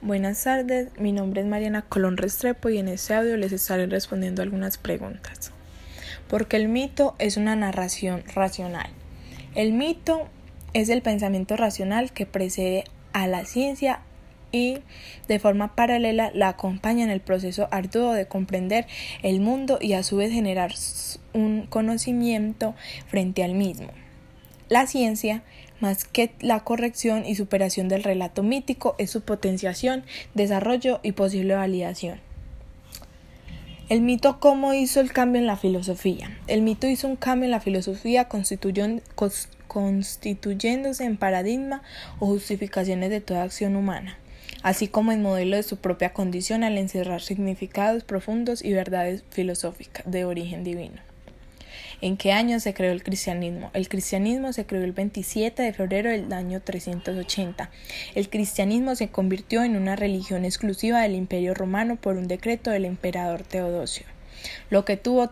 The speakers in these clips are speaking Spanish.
Buenas tardes, mi nombre es Mariana Colón Restrepo y en este audio les estaré respondiendo algunas preguntas. Porque el mito es una narración racional. El mito es el pensamiento racional que precede a la ciencia y de forma paralela la acompaña en el proceso arduo de comprender el mundo y a su vez generar un conocimiento frente al mismo. La ciencia, más que la corrección y superación del relato mítico, es su potenciación, desarrollo y posible validación. El mito cómo hizo el cambio en la filosofía. El mito hizo un cambio en la filosofía constituyéndose en paradigma o justificaciones de toda acción humana, así como en modelo de su propia condición al encerrar significados profundos y verdades filosóficas de origen divino. ¿En qué año se creó el cristianismo? El cristianismo se creó el 27 de febrero del año 380. El cristianismo se convirtió en una religión exclusiva del Imperio Romano por un decreto del emperador Teodosio, lo que tuvo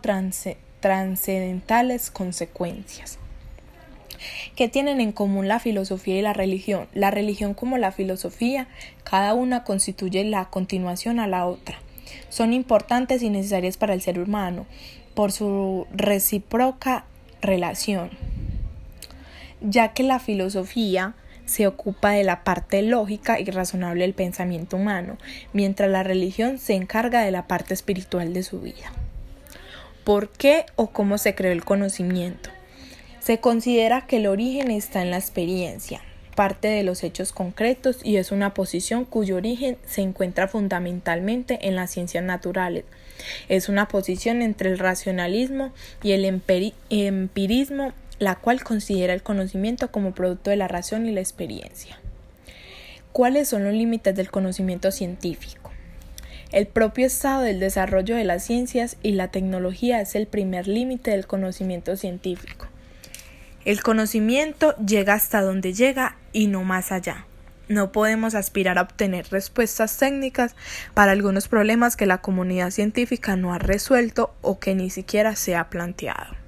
trascendentales consecuencias. ¿Qué tienen en común la filosofía y la religión? La religión como la filosofía, cada una constituye la continuación a la otra. Son importantes y necesarias para el ser humano, por su recíproca relación, ya que la filosofía se ocupa de la parte lógica y razonable del pensamiento humano, mientras la religión se encarga de la parte espiritual de su vida. ¿Por qué o cómo se creó el conocimiento? Se considera que el origen está en la experiencia, parte de los hechos concretos y es una posición cuyo origen se encuentra fundamentalmente en las ciencias naturales. Es una posición entre el racionalismo y el empirismo, la cual considera el conocimiento como producto de la razón y la experiencia. ¿Cuáles son los límites del conocimiento científico? El propio estado del desarrollo de las ciencias y la tecnología es el primer límite del conocimiento científico. El conocimiento llega hasta donde llega y no más allá. No podemos aspirar a obtener respuestas técnicas para algunos problemas que la comunidad científica no ha resuelto o que ni siquiera se ha planteado.